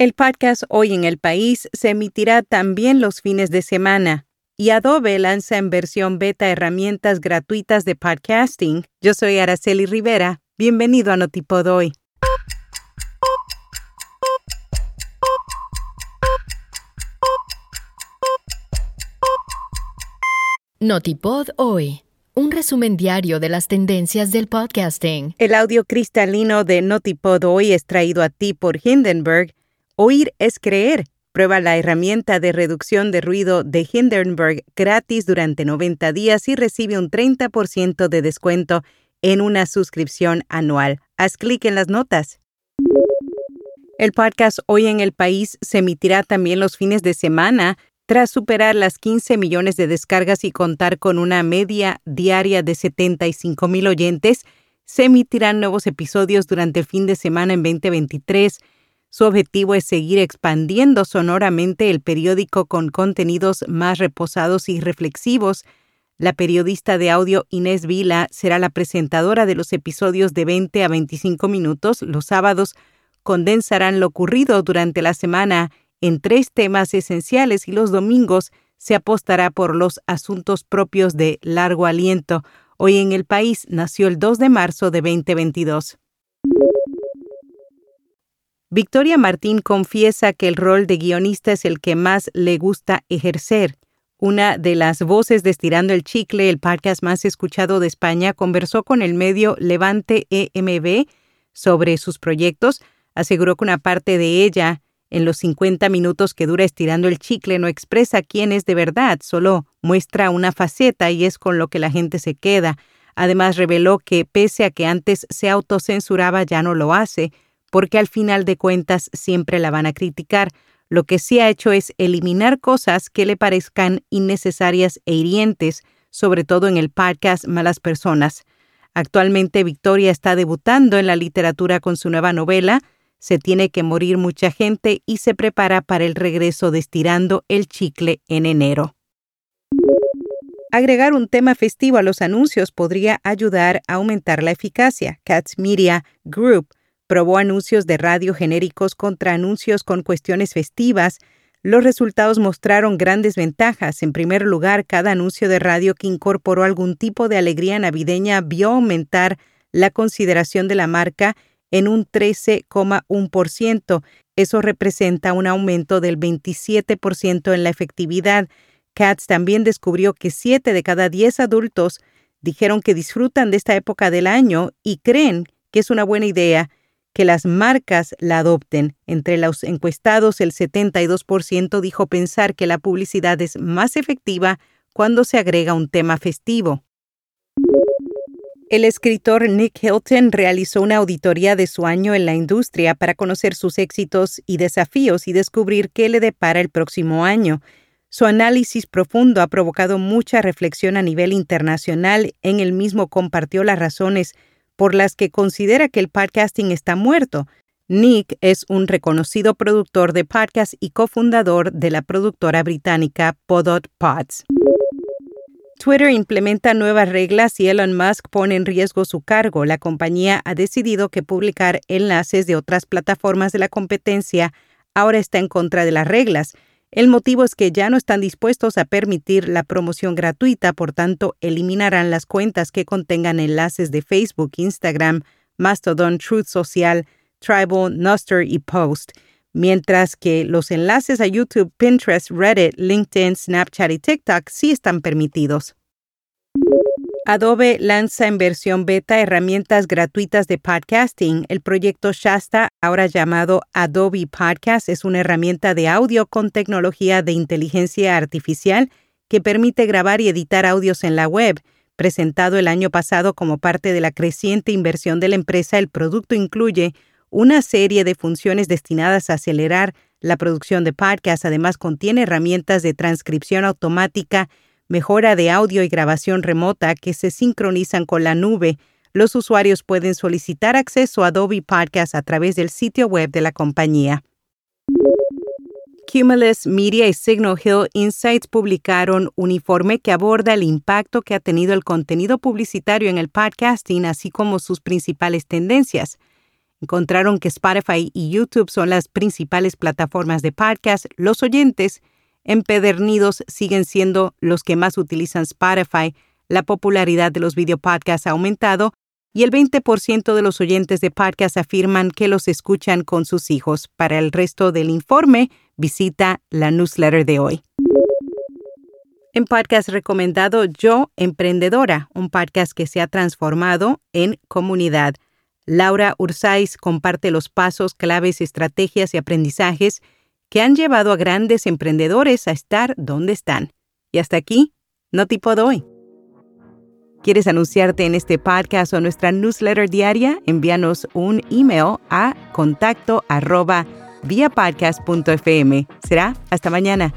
El podcast Hoy en el País se emitirá también los fines de semana y Adobe lanza en versión beta herramientas gratuitas de podcasting. Yo soy Araceli Rivera. Bienvenido a Notipod Hoy. Notipod Hoy. Un resumen diario de las tendencias del podcasting. El audio cristalino de Notipod Hoy es traído a ti por Hindenburg Oír es creer. Prueba la herramienta de reducción de ruido de Hindenburg gratis durante 90 días y recibe un 30% de descuento en una suscripción anual. Haz clic en las notas. El podcast Hoy en el País se emitirá también los fines de semana tras superar las 15 millones de descargas y contar con una media diaria de 75 mil oyentes. Se emitirán nuevos episodios durante el fin de semana en 2023 su objetivo es seguir expandiendo sonoramente el periódico con contenidos más reposados y reflexivos. La periodista de audio Inés Vila será la presentadora de los episodios de 20 a 25 minutos. Los sábados condensarán lo ocurrido durante la semana en tres temas esenciales y los domingos se apostará por los asuntos propios de largo aliento. Hoy en el país nació el 2 de marzo de 2022. Victoria Martín confiesa que el rol de guionista es el que más le gusta ejercer. Una de las voces de Estirando el Chicle, el podcast más escuchado de España, conversó con el medio Levante EMB sobre sus proyectos. Aseguró que una parte de ella, en los 50 minutos que dura Estirando el Chicle, no expresa quién es de verdad, solo muestra una faceta y es con lo que la gente se queda. Además, reveló que pese a que antes se autocensuraba, ya no lo hace porque al final de cuentas siempre la van a criticar. Lo que sí ha hecho es eliminar cosas que le parezcan innecesarias e hirientes, sobre todo en el podcast Malas Personas. Actualmente Victoria está debutando en la literatura con su nueva novela, Se tiene que morir mucha gente y se prepara para el regreso de Estirando el Chicle en enero. Agregar un tema festivo a los anuncios podría ayudar a aumentar la eficacia. Cats Media Group probó anuncios de radio genéricos contra anuncios con cuestiones festivas, los resultados mostraron grandes ventajas. En primer lugar, cada anuncio de radio que incorporó algún tipo de alegría navideña vio aumentar la consideración de la marca en un 13,1%. Eso representa un aumento del 27% en la efectividad. Katz también descubrió que 7 de cada 10 adultos dijeron que disfrutan de esta época del año y creen que es una buena idea que las marcas la adopten. Entre los encuestados, el 72% dijo pensar que la publicidad es más efectiva cuando se agrega un tema festivo. El escritor Nick Hilton realizó una auditoría de su año en la industria para conocer sus éxitos y desafíos y descubrir qué le depara el próximo año. Su análisis profundo ha provocado mucha reflexión a nivel internacional. En el mismo compartió las razones por las que considera que el podcasting está muerto. Nick es un reconocido productor de podcast y cofundador de la productora británica Podot Pods. Twitter implementa nuevas reglas y Elon Musk pone en riesgo su cargo. La compañía ha decidido que publicar enlaces de otras plataformas de la competencia ahora está en contra de las reglas. El motivo es que ya no están dispuestos a permitir la promoción gratuita, por tanto, eliminarán las cuentas que contengan enlaces de Facebook, Instagram, Mastodon, Truth Social, Tribal, Nuster y Post, mientras que los enlaces a YouTube, Pinterest, Reddit, LinkedIn, Snapchat y TikTok sí están permitidos. Adobe lanza en versión beta herramientas gratuitas de podcasting. El proyecto Shasta, ahora llamado Adobe Podcast, es una herramienta de audio con tecnología de inteligencia artificial que permite grabar y editar audios en la web. Presentado el año pasado como parte de la creciente inversión de la empresa, el producto incluye una serie de funciones destinadas a acelerar la producción de podcasts. Además, contiene herramientas de transcripción automática mejora de audio y grabación remota que se sincronizan con la nube. Los usuarios pueden solicitar acceso a Adobe Podcast a través del sitio web de la compañía. Cumulus Media y Signal Hill Insights publicaron un informe que aborda el impacto que ha tenido el contenido publicitario en el podcasting, así como sus principales tendencias. encontraron que Spotify y YouTube son las principales plataformas de podcast, los oyentes empedernidos siguen siendo los que más utilizan Spotify, la popularidad de los videopodcasts ha aumentado y el 20% de los oyentes de podcast afirman que los escuchan con sus hijos. Para el resto del informe, visita la newsletter de hoy. En podcast recomendado Yo Emprendedora, un podcast que se ha transformado en comunidad. Laura Ursáis comparte los pasos, claves, estrategias y aprendizajes que han llevado a grandes emprendedores a estar donde están. Y hasta aquí, no tipo hoy. ¿Quieres anunciarte en este podcast o nuestra newsletter diaria? Envíanos un email a contacto arroba. Será hasta mañana.